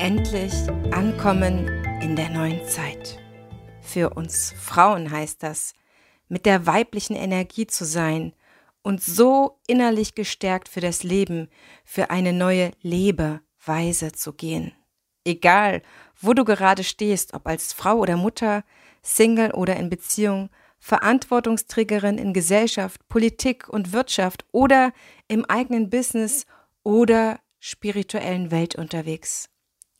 Endlich ankommen in der neuen Zeit. Für uns Frauen heißt das, mit der weiblichen Energie zu sein und so innerlich gestärkt für das Leben, für eine neue Lebeweise zu gehen. Egal, wo du gerade stehst, ob als Frau oder Mutter, Single oder in Beziehung, Verantwortungsträgerin in Gesellschaft, Politik und Wirtschaft oder im eigenen Business oder spirituellen Welt unterwegs.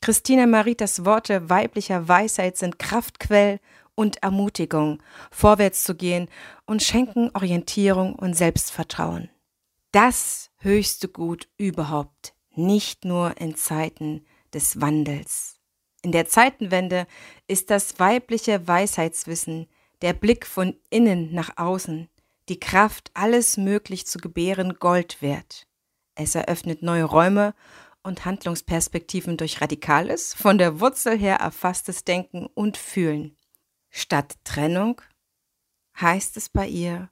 Christina Maritas Worte weiblicher Weisheit sind Kraftquell und Ermutigung, vorwärts zu gehen und schenken Orientierung und Selbstvertrauen. Das höchste Gut überhaupt, nicht nur in Zeiten des Wandels. In der Zeitenwende ist das weibliche Weisheitswissen, der Blick von innen nach außen, die Kraft, alles möglich zu gebären, Gold wert. Es eröffnet neue Räume und Handlungsperspektiven durch radikales, von der Wurzel her erfasstes Denken und Fühlen. Statt Trennung heißt es bei ihr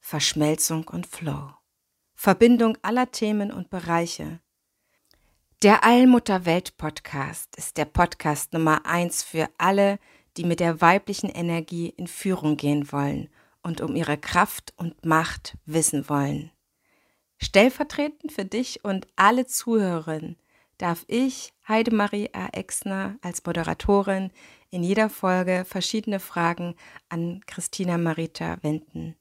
Verschmelzung und Flow. Verbindung aller Themen und Bereiche. Der Allmutter-Welt-Podcast ist der Podcast Nummer eins für alle, die mit der weiblichen Energie in Führung gehen wollen und um ihre Kraft und Macht wissen wollen. Stellvertretend für dich und alle Zuhörerinnen darf ich, Heidemarie A. Exner, als Moderatorin in jeder Folge verschiedene Fragen an Christina Marita wenden.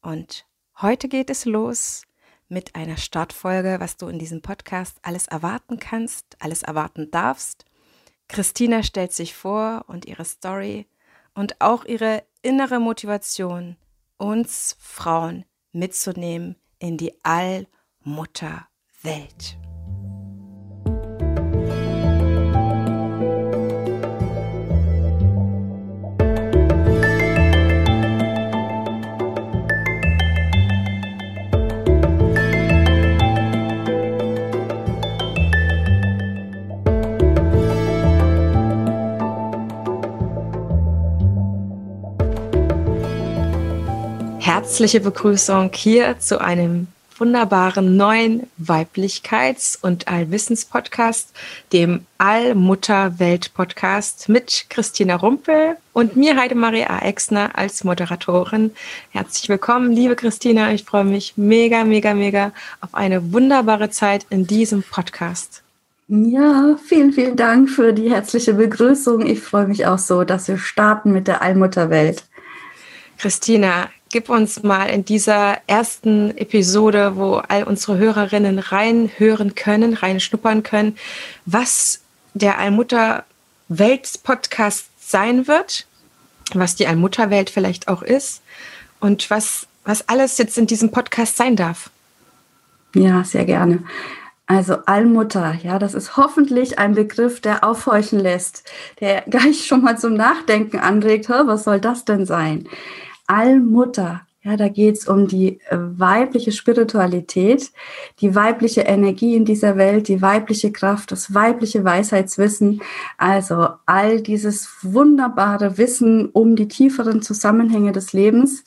Und heute geht es los mit einer Startfolge, was du in diesem Podcast alles erwarten kannst, alles erwarten darfst. Christina stellt sich vor und ihre Story und auch ihre innere Motivation, uns Frauen mitzunehmen in die Allmutterwelt. Herzliche Begrüßung hier zu einem wunderbaren neuen Weiblichkeits- und Allwissens-Podcast, dem Allmutter-Welt-Podcast mit Christina Rumpel und mir, Heidemaria Exner, als Moderatorin. Herzlich willkommen, liebe Christina. Ich freue mich mega, mega, mega auf eine wunderbare Zeit in diesem Podcast. Ja, vielen, vielen Dank für die herzliche Begrüßung. Ich freue mich auch so, dass wir starten mit der Allmutterwelt. Christina, gib uns mal in dieser ersten Episode, wo all unsere Hörerinnen reinhören können, reinschnuppern können, was der Allmutter-Welt-Podcast sein wird, was die Allmutterwelt vielleicht auch ist und was, was alles jetzt in diesem Podcast sein darf. Ja, sehr gerne. Also Allmutter, ja, das ist hoffentlich ein Begriff, der aufhorchen lässt, der gleich schon mal zum Nachdenken anregt, was soll das denn sein? Allmutter. Ja, da geht's um die äh, weibliche Spiritualität, die weibliche Energie in dieser Welt, die weibliche Kraft, das weibliche Weisheitswissen. Also all dieses wunderbare Wissen um die tieferen Zusammenhänge des Lebens,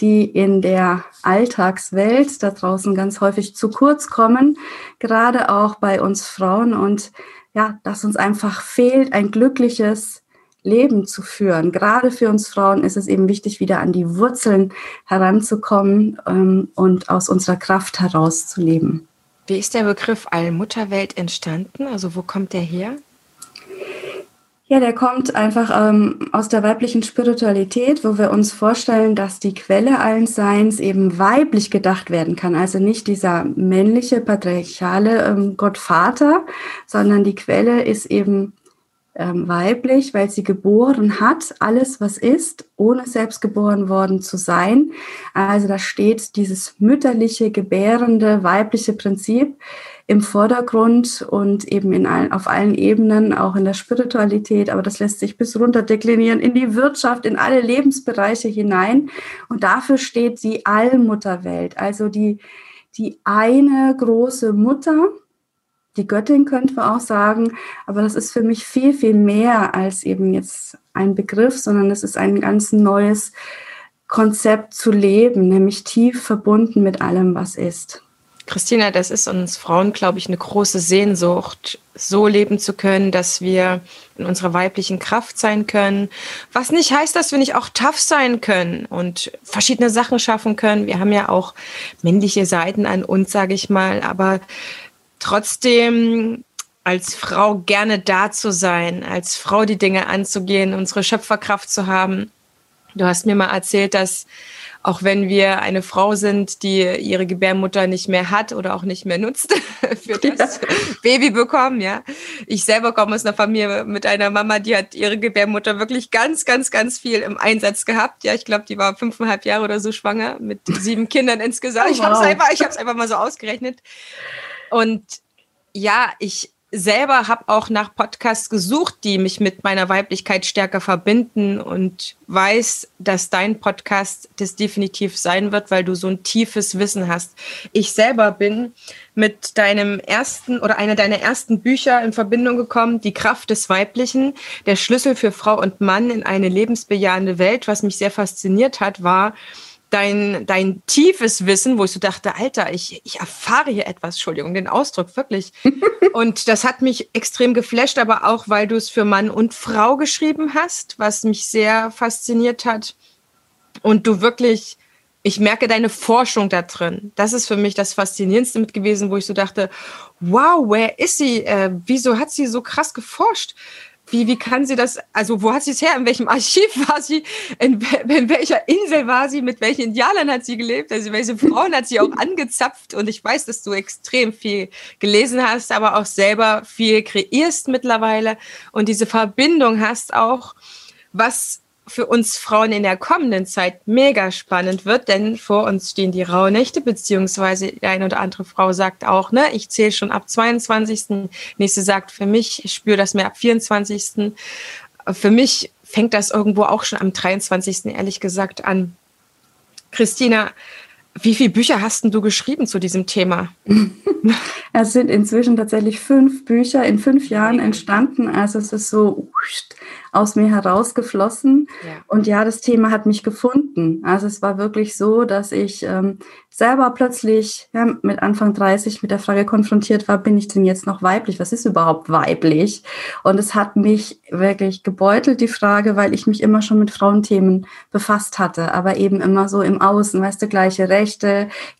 die in der Alltagswelt da draußen ganz häufig zu kurz kommen, gerade auch bei uns Frauen und ja, dass uns einfach fehlt ein glückliches, Leben zu führen. Gerade für uns Frauen ist es eben wichtig, wieder an die Wurzeln heranzukommen ähm, und aus unserer Kraft heraus zu leben. Wie ist der Begriff Allmutterwelt entstanden? Also wo kommt der her? Ja, der kommt einfach ähm, aus der weiblichen Spiritualität, wo wir uns vorstellen, dass die Quelle allen Seins eben weiblich gedacht werden kann. Also nicht dieser männliche, patriarchale ähm, Gott Vater, sondern die Quelle ist eben ähm, weiblich, weil sie geboren hat, alles was ist, ohne selbst geboren worden zu sein. Also da steht dieses mütterliche, gebärende, weibliche Prinzip im Vordergrund und eben in allen, auf allen Ebenen, auch in der Spiritualität, aber das lässt sich bis runter deklinieren, in die Wirtschaft, in alle Lebensbereiche hinein. Und dafür steht die Allmutterwelt, also die, die eine große Mutter, die Göttin könnte man auch sagen, aber das ist für mich viel, viel mehr als eben jetzt ein Begriff, sondern es ist ein ganz neues Konzept zu leben, nämlich tief verbunden mit allem, was ist. Christina, das ist uns Frauen, glaube ich, eine große Sehnsucht, so leben zu können, dass wir in unserer weiblichen Kraft sein können. Was nicht heißt, dass wir nicht auch tough sein können und verschiedene Sachen schaffen können. Wir haben ja auch männliche Seiten an uns, sage ich mal, aber trotzdem als Frau gerne da zu sein, als Frau die Dinge anzugehen, unsere Schöpferkraft zu haben. Du hast mir mal erzählt, dass auch wenn wir eine Frau sind, die ihre Gebärmutter nicht mehr hat oder auch nicht mehr nutzt für das ja. Baby bekommen, ja. Ich selber komme aus einer Familie mit einer Mama, die hat ihre Gebärmutter wirklich ganz, ganz, ganz viel im Einsatz gehabt. Ja, ich glaube, die war fünfeinhalb Jahre oder so schwanger mit sieben Kindern insgesamt. Oh, wow. Ich habe es einfach, ich einfach mal so ausgerechnet. Und ja, ich selber habe auch nach Podcasts gesucht, die mich mit meiner Weiblichkeit stärker verbinden und weiß, dass dein Podcast das definitiv sein wird, weil du so ein tiefes Wissen hast. Ich selber bin mit deinem ersten oder einer deiner ersten Bücher in Verbindung gekommen, Die Kraft des Weiblichen, der Schlüssel für Frau und Mann in eine lebensbejahende Welt. Was mich sehr fasziniert hat, war, dein, dein tiefes Wissen, wo ich so dachte, Alter, ich, ich erfahre hier etwas, Entschuldigung, den Ausdruck, wirklich. und das hat mich extrem geflasht, aber auch, weil du es für Mann und Frau geschrieben hast, was mich sehr fasziniert hat. Und du wirklich, ich merke deine Forschung da drin. Das ist für mich das Faszinierendste mit gewesen, wo ich so dachte, wow, wer ist sie? Äh, wieso hat sie so krass geforscht? Wie, wie kann sie das, also wo hat sie es her, in welchem Archiv war sie, in, in welcher Insel war sie, mit welchen Indianern hat sie gelebt, also welche Frauen hat sie auch angezapft? Und ich weiß, dass du extrem viel gelesen hast, aber auch selber viel kreierst mittlerweile und diese Verbindung hast auch, was für uns Frauen in der kommenden Zeit mega spannend wird, denn vor uns stehen die Rauhnächte, beziehungsweise die eine oder andere Frau sagt auch, ne, ich zähle schon ab 22. Nächste sagt für mich, ich spüre das mehr ab 24. Für mich fängt das irgendwo auch schon am 23. ehrlich gesagt an. Christina, wie viele Bücher hast du geschrieben zu diesem Thema? es sind inzwischen tatsächlich fünf Bücher in fünf Jahren entstanden. Also es ist so aus mir herausgeflossen. Ja. Und ja, das Thema hat mich gefunden. Also es war wirklich so, dass ich ähm, selber plötzlich ja, mit Anfang 30 mit der Frage konfrontiert war, bin ich denn jetzt noch weiblich? Was ist überhaupt weiblich? Und es hat mich wirklich gebeutelt, die Frage, weil ich mich immer schon mit Frauenthemen befasst hatte, aber eben immer so im Außen, weißt du, gleiche Rechte,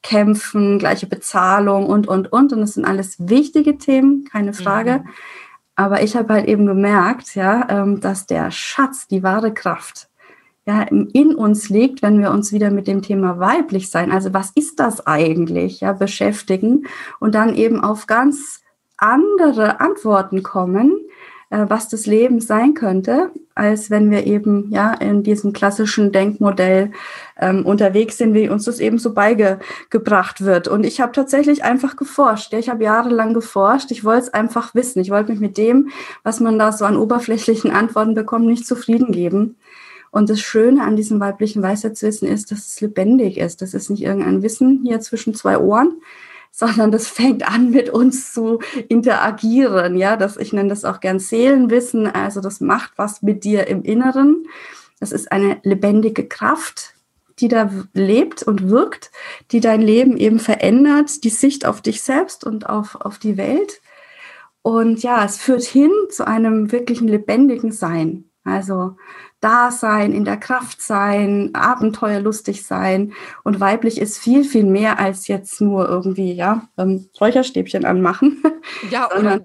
Kämpfen, gleiche Bezahlung und, und, und. Und das sind alles wichtige Themen, keine Frage. Mhm. Aber ich habe halt eben gemerkt, ja, ähm, dass der Schatz, die wahre Kraft, ja, in uns liegt, wenn wir uns wieder mit dem Thema weiblich sein, also was ist das eigentlich, ja, beschäftigen und dann eben auf ganz andere Antworten kommen, äh, was das Leben sein könnte, als wenn wir eben ja in diesem klassischen Denkmodell ähm, unterwegs sind, wie uns das eben so beigebracht wird. Und ich habe tatsächlich einfach geforscht. Ja, ich habe jahrelang geforscht. Ich wollte es einfach wissen. Ich wollte mich mit dem, was man da so an oberflächlichen Antworten bekommt, nicht zufrieden geben. Und das Schöne an diesem weiblichen Weisheitswissen ist, dass es lebendig ist. Das ist nicht irgendein Wissen hier zwischen zwei Ohren, sondern das fängt an, mit uns zu interagieren. Ja, das, ich nenne das auch gern Seelenwissen. Also das macht was mit dir im Inneren. Das ist eine lebendige Kraft, die da lebt und wirkt, die dein Leben eben verändert, die Sicht auf dich selbst und auf, auf die Welt. Und ja, es führt hin zu einem wirklichen lebendigen Sein. Also da sein, in der Kraft sein, abenteuerlustig sein. Und weiblich ist viel, viel mehr als jetzt nur irgendwie, ja, ähm, Räucherstäbchen anmachen. Ja, oder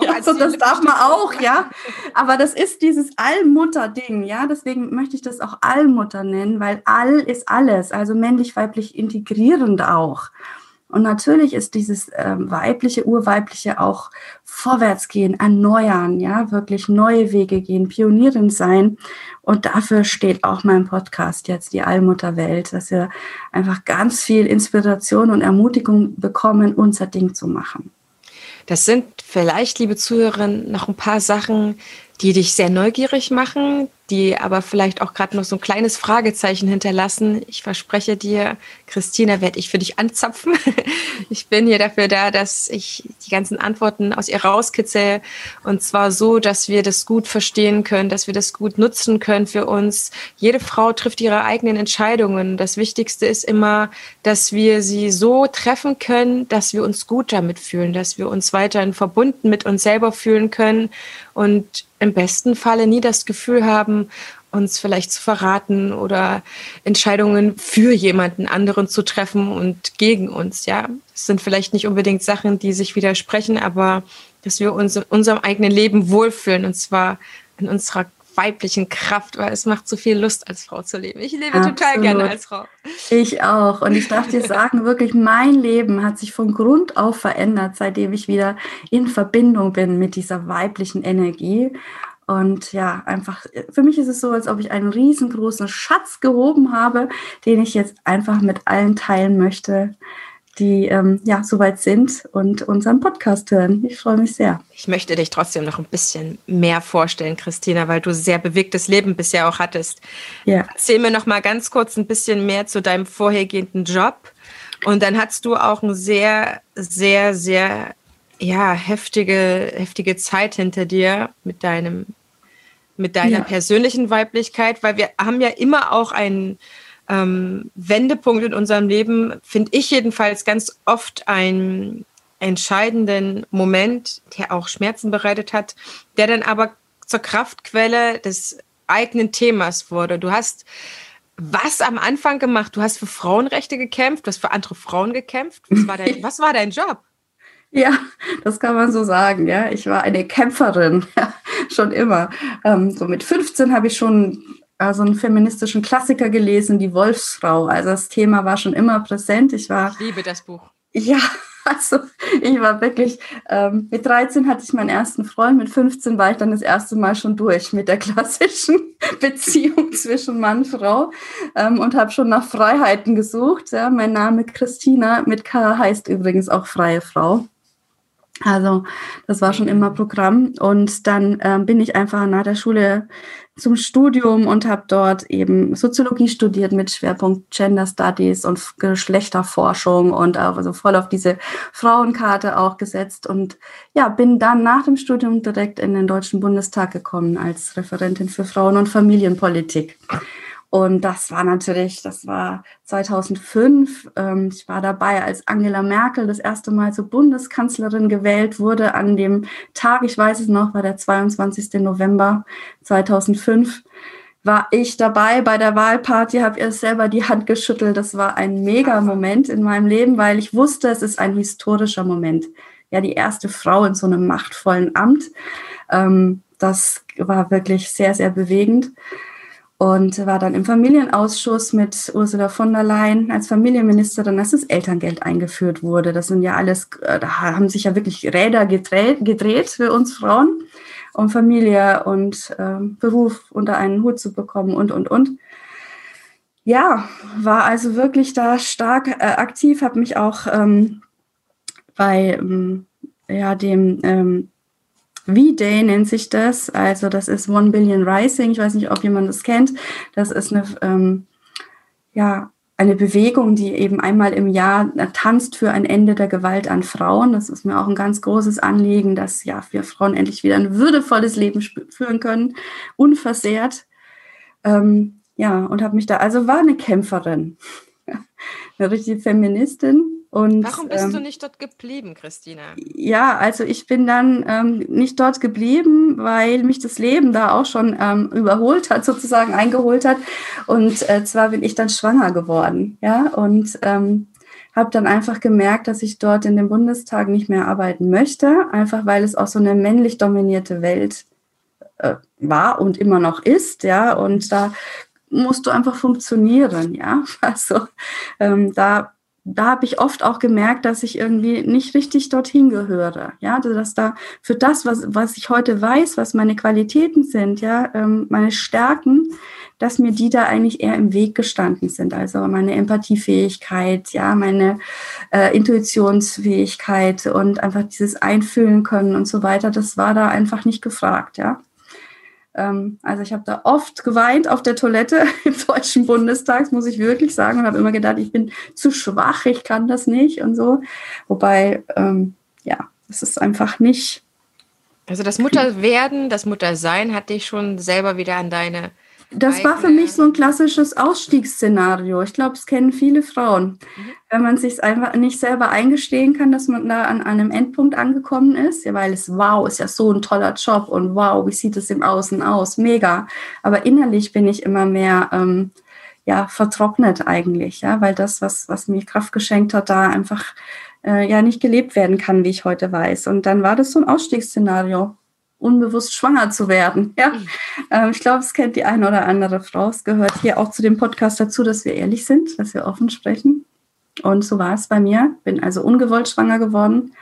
ja, so das darf man auch, ja. Aber das ist dieses Allmutter-Ding, ja. Deswegen möchte ich das auch Allmutter nennen, weil All ist alles, also männlich-weiblich integrierend auch. Und natürlich ist dieses äh, weibliche, urweibliche auch vorwärts gehen, erneuern, ja, wirklich neue Wege gehen, Pionierin sein. Und dafür steht auch mein Podcast jetzt, die Allmutterwelt, dass wir einfach ganz viel Inspiration und Ermutigung bekommen, unser Ding zu machen. Das sind vielleicht, liebe Zuhörerinnen, noch ein paar Sachen, die dich sehr neugierig machen, die aber vielleicht auch gerade noch so ein kleines Fragezeichen hinterlassen. Ich verspreche dir, Christina, werde ich für dich anzapfen. Ich bin hier dafür da, dass ich die ganzen Antworten aus ihr rauskitzel und zwar so, dass wir das gut verstehen können, dass wir das gut nutzen können für uns. Jede Frau trifft ihre eigenen Entscheidungen. Das Wichtigste ist immer, dass wir sie so treffen können, dass wir uns gut damit fühlen, dass wir uns weiterhin verbunden mit uns selber fühlen können und im besten Falle nie das Gefühl haben, uns vielleicht zu verraten oder Entscheidungen für jemanden anderen zu treffen und gegen uns. Ja, es sind vielleicht nicht unbedingt Sachen, die sich widersprechen, aber dass wir uns in unserem eigenen Leben wohlfühlen und zwar in unserer weiblichen Kraft, weil es macht so viel Lust, als Frau zu leben. Ich lebe Absolut. total gerne als Frau. Ich auch. Und ich darf dir sagen, wirklich, mein Leben hat sich von Grund auf verändert, seitdem ich wieder in Verbindung bin mit dieser weiblichen Energie. Und ja, einfach, für mich ist es so, als ob ich einen riesengroßen Schatz gehoben habe, den ich jetzt einfach mit allen teilen möchte, die ähm, ja soweit sind und unseren Podcast hören. Ich freue mich sehr. Ich möchte dich trotzdem noch ein bisschen mehr vorstellen, Christina, weil du sehr bewegtes Leben bisher auch hattest. Ja. Erzähl mir noch mal ganz kurz ein bisschen mehr zu deinem vorhergehenden Job. Und dann hattest du auch eine sehr, sehr, sehr ja, heftige, heftige Zeit hinter dir mit deinem, mit deiner ja. persönlichen Weiblichkeit, weil wir haben ja immer auch einen ähm, Wendepunkt in unserem Leben, finde ich jedenfalls ganz oft einen entscheidenden Moment, der auch Schmerzen bereitet hat, der dann aber zur Kraftquelle des eigenen Themas wurde. Du hast was am Anfang gemacht? Du hast für Frauenrechte gekämpft, du hast für andere Frauen gekämpft. Was war dein, was war dein Job? Ja, das kann man so sagen. Ja, ich war eine Kämpferin, ja, schon immer. Ähm, so mit 15 habe ich schon also einen feministischen Klassiker gelesen, die Wolfsfrau. Also das Thema war schon immer präsent. Ich war. Ich liebe das Buch. Ja, also ich war wirklich, ähm, mit 13 hatte ich meinen ersten Freund, mit 15 war ich dann das erste Mal schon durch mit der klassischen Beziehung zwischen Mann und Frau ähm, und habe schon nach Freiheiten gesucht. Ja. Mein Name Christina mit K heißt übrigens auch freie Frau. Also das war schon immer Programm. Und dann ähm, bin ich einfach nach der Schule zum Studium und habe dort eben Soziologie studiert mit Schwerpunkt Gender Studies und Geschlechterforschung und auch also voll auf diese Frauenkarte auch gesetzt. Und ja, bin dann nach dem Studium direkt in den Deutschen Bundestag gekommen als Referentin für Frauen- und Familienpolitik. Und das war natürlich, das war 2005. Ähm, ich war dabei, als Angela Merkel das erste Mal zur Bundeskanzlerin gewählt wurde. An dem Tag, ich weiß es noch, war der 22. November 2005 war ich dabei bei der Wahlparty, habe ihr selber die Hand geschüttelt. Das war ein mega Moment in meinem Leben, weil ich wusste, es ist ein historischer Moment. Ja, die erste Frau in so einem machtvollen Amt. Ähm, das war wirklich sehr, sehr bewegend und war dann im Familienausschuss mit Ursula von der Leyen als Familienministerin, als das Elterngeld eingeführt wurde. Das sind ja alles, äh, da haben sich ja wirklich Räder gedreht, gedreht für uns Frauen, um Familie und äh, Beruf unter einen Hut zu bekommen und, und, und. Ja, war also wirklich da stark äh, aktiv, habe mich auch ähm, bei ähm, ja, dem ähm, V-Day nennt sich das. Also das ist One Billion Rising. Ich weiß nicht, ob jemand das kennt. Das ist eine, ähm, ja, eine Bewegung, die eben einmal im Jahr tanzt für ein Ende der Gewalt an Frauen. Das ist mir auch ein ganz großes Anliegen, dass ja wir Frauen endlich wieder ein würdevolles Leben führen können, unversehrt. Ähm, ja, und habe mich da, also war eine Kämpferin, eine richtige Feministin und, Warum bist ähm, du nicht dort geblieben, Christina? Ja, also ich bin dann ähm, nicht dort geblieben, weil mich das Leben da auch schon ähm, überholt hat, sozusagen eingeholt hat. Und äh, zwar bin ich dann schwanger geworden, ja, und ähm, habe dann einfach gemerkt, dass ich dort in dem Bundestag nicht mehr arbeiten möchte, einfach weil es auch so eine männlich dominierte Welt äh, war und immer noch ist, ja, und da musst du einfach funktionieren, ja. Also ähm, da da habe ich oft auch gemerkt, dass ich irgendwie nicht richtig dorthin gehöre. Ja, also dass da für das, was, was ich heute weiß, was meine Qualitäten sind, ja, ähm, meine Stärken, dass mir die da eigentlich eher im Weg gestanden sind. Also meine Empathiefähigkeit, ja, meine äh, Intuitionsfähigkeit und einfach dieses Einfühlen können und so weiter, das war da einfach nicht gefragt, ja. Ähm, also ich habe da oft geweint auf der Toilette im Deutschen Bundestag, muss ich wirklich sagen, und habe immer gedacht, ich bin zu schwach, ich kann das nicht und so. Wobei, ähm, ja, es ist einfach nicht. Also das Mutterwerden, das Muttersein hat dich schon selber wieder an deine das war für mich so ein klassisches Ausstiegsszenario. Ich glaube, es kennen viele Frauen. Mhm. Wenn man sich einfach nicht selber eingestehen kann, dass man da an einem Endpunkt angekommen ist, ja, weil es wow, ist ja so ein toller Job und wow, wie sieht es im Außen aus, mega. Aber innerlich bin ich immer mehr ähm, ja vertrocknet eigentlich, ja, weil das, was was mir Kraft geschenkt hat, da einfach äh, ja nicht gelebt werden kann, wie ich heute weiß. Und dann war das so ein Ausstiegsszenario unbewusst schwanger zu werden. Ja? Mhm. Ähm, ich glaube, es kennt die eine oder andere Frau. Es gehört hier auch zu dem Podcast dazu, dass wir ehrlich sind, dass wir offen sprechen. Und so war es bei mir. Bin also ungewollt schwanger geworden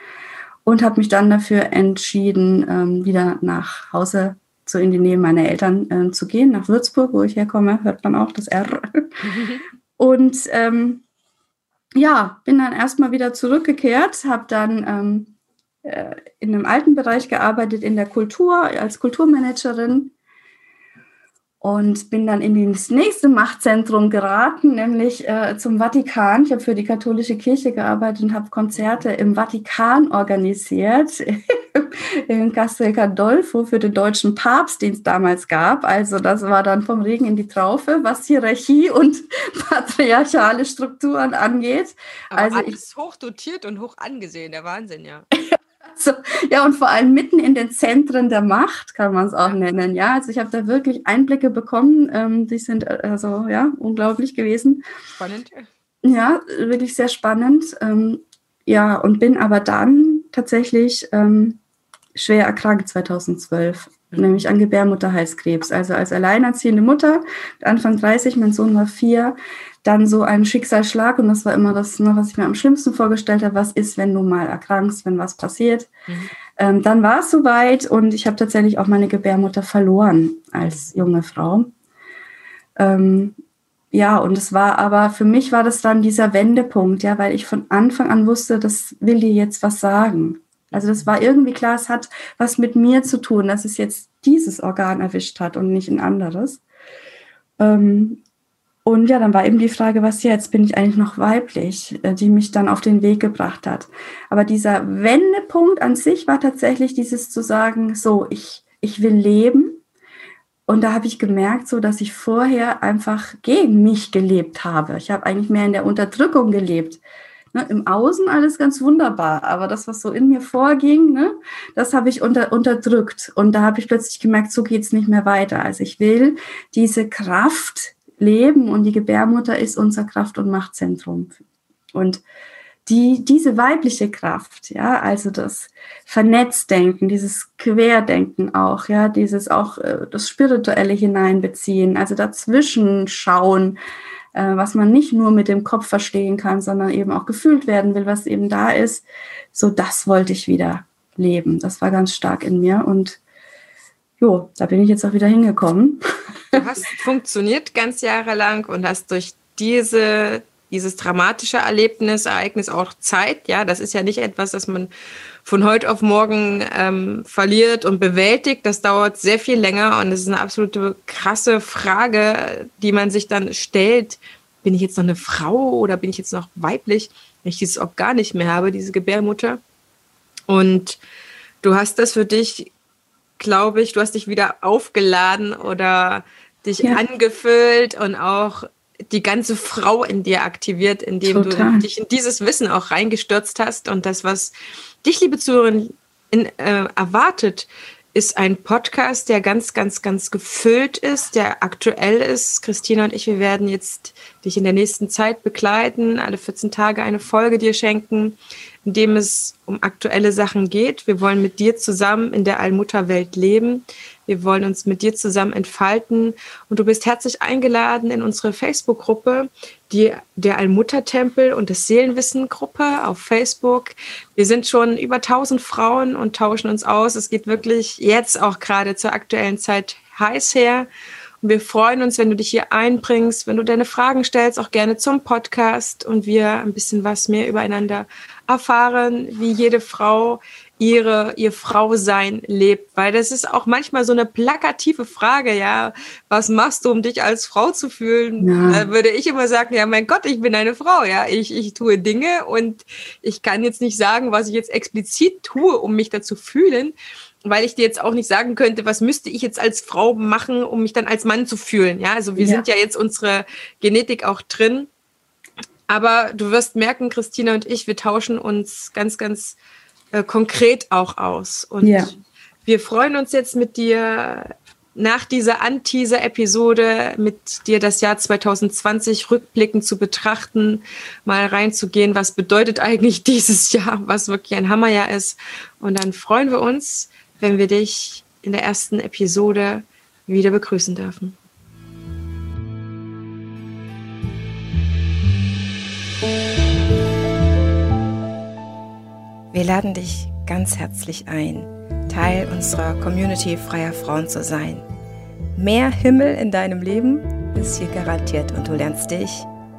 und habe mich dann dafür entschieden, ähm, wieder nach Hause zu in die Nähe meiner Eltern äh, zu gehen, nach Würzburg, wo ich herkomme, hört man auch das R. und ähm, ja, bin dann erstmal wieder zurückgekehrt, habe dann ähm, äh, in einem alten Bereich gearbeitet, in der Kultur, als Kulturmanagerin und bin dann in das nächste Machtzentrum geraten, nämlich äh, zum Vatikan. Ich habe für die katholische Kirche gearbeitet und habe Konzerte im Vatikan organisiert, in Castel Gandolfo für den deutschen Papst, den es damals gab. Also das war dann vom Regen in die Traufe, was Hierarchie und patriarchale Strukturen angeht. Aber also alles ich, hoch dotiert und hoch angesehen, der Wahnsinn, ja. Also, ja, und vor allem mitten in den Zentren der Macht kann man es auch nennen. Ja, also ich habe da wirklich Einblicke bekommen. Ähm, die sind äh, also ja unglaublich gewesen. Spannend. Ja, wirklich sehr spannend. Ähm, ja, und bin aber dann tatsächlich ähm, schwer erkrankt 2012, nämlich an Gebärmutterhalskrebs. Also als alleinerziehende Mutter, Anfang 30, mein Sohn war vier, dann so ein Schicksalsschlag und das war immer das, ne, was ich mir am schlimmsten vorgestellt habe, was ist, wenn du mal erkrankst, wenn was passiert. Mhm. Ähm, dann war es soweit und ich habe tatsächlich auch meine Gebärmutter verloren als junge Frau. Ähm, ja, und es war aber, für mich war das dann dieser Wendepunkt, ja, weil ich von Anfang an wusste, das will dir jetzt was sagen. Also das war irgendwie klar, es hat was mit mir zu tun, dass es jetzt dieses Organ erwischt hat und nicht ein anderes. Ähm, und ja, dann war eben die Frage, was jetzt? Bin ich eigentlich noch weiblich, äh, die mich dann auf den Weg gebracht hat. Aber dieser Wendepunkt an sich war tatsächlich dieses zu sagen, so, ich, ich will leben. Und da habe ich gemerkt, so, dass ich vorher einfach gegen mich gelebt habe. Ich habe eigentlich mehr in der Unterdrückung gelebt. Ne, Im Außen alles ganz wunderbar, aber das, was so in mir vorging, ne, das habe ich unter, unterdrückt. Und da habe ich plötzlich gemerkt, so geht es nicht mehr weiter. Also ich will diese Kraft, leben und die Gebärmutter ist unser Kraft- und Machtzentrum. Und die, diese weibliche Kraft, ja, also das Vernetzdenken, dieses Querdenken auch, ja, dieses auch äh, das Spirituelle hineinbeziehen, also dazwischen schauen, äh, was man nicht nur mit dem Kopf verstehen kann, sondern eben auch gefühlt werden will, was eben da ist. So, das wollte ich wieder leben. Das war ganz stark in mir und jo, da bin ich jetzt auch wieder hingekommen. Du hast funktioniert ganz jahrelang und hast durch diese, dieses dramatische Erlebnis, Ereignis auch Zeit. Ja, das ist ja nicht etwas, das man von heute auf morgen ähm, verliert und bewältigt. Das dauert sehr viel länger und es ist eine absolute krasse Frage, die man sich dann stellt. Bin ich jetzt noch eine Frau oder bin ich jetzt noch weiblich, wenn ich dieses gar nicht mehr habe, diese Gebärmutter? Und du hast das für dich glaube ich, du hast dich wieder aufgeladen oder dich ja. angefüllt und auch die ganze Frau in dir aktiviert, indem Total. du dich in dieses Wissen auch reingestürzt hast. Und das, was dich, liebe Zuhörerin, in, äh, erwartet, ist ein Podcast, der ganz, ganz, ganz gefüllt ist, der aktuell ist. Christina und ich, wir werden jetzt dich in der nächsten Zeit begleiten, alle 14 Tage eine Folge dir schenken, in dem es um aktuelle Sachen geht. Wir wollen mit dir zusammen in der Allmutterwelt leben. Wir wollen uns mit dir zusammen entfalten und du bist herzlich eingeladen in unsere Facebook-Gruppe, die der Allmuttertempel und das Seelenwissen-Gruppe auf Facebook. Wir sind schon über 1000 Frauen und tauschen uns aus. Es geht wirklich jetzt auch gerade zur aktuellen Zeit heiß her. Wir freuen uns, wenn du dich hier einbringst, wenn du deine Fragen stellst, auch gerne zum Podcast und wir ein bisschen was mehr übereinander erfahren, wie jede Frau ihre, ihr Frausein lebt. Weil das ist auch manchmal so eine plakative Frage, ja. Was machst du, um dich als Frau zu fühlen? Ja. Da würde ich immer sagen, ja, mein Gott, ich bin eine Frau, ja. Ich, ich tue Dinge und ich kann jetzt nicht sagen, was ich jetzt explizit tue, um mich dazu fühlen weil ich dir jetzt auch nicht sagen könnte, was müsste ich jetzt als Frau machen, um mich dann als Mann zu fühlen. Ja, also wir ja. sind ja jetzt unsere Genetik auch drin. Aber du wirst merken, Christina und ich, wir tauschen uns ganz, ganz äh, konkret auch aus. Und ja. wir freuen uns jetzt mit dir nach dieser Anteaser-Episode mit dir das Jahr 2020 rückblickend zu betrachten, mal reinzugehen, was bedeutet eigentlich dieses Jahr, was wirklich ein Hammerjahr ist. Und dann freuen wir uns, wenn wir dich in der ersten Episode wieder begrüßen dürfen. Wir laden dich ganz herzlich ein, Teil unserer Community freier Frauen zu sein. Mehr Himmel in deinem Leben ist hier garantiert und du lernst dich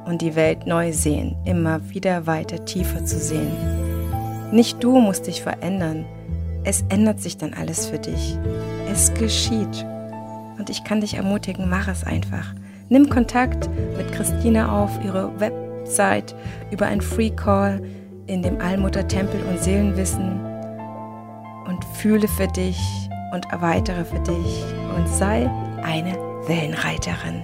und die Welt neu sehen, immer wieder weiter tiefer zu sehen. Nicht du musst dich verändern, es ändert sich dann alles für dich. Es geschieht. Und ich kann dich ermutigen, mach es einfach. Nimm Kontakt mit Christina auf ihre Website über ein Free Call in dem Allmutter Tempel und Seelenwissen und fühle für dich und erweitere für dich und sei eine Wellenreiterin.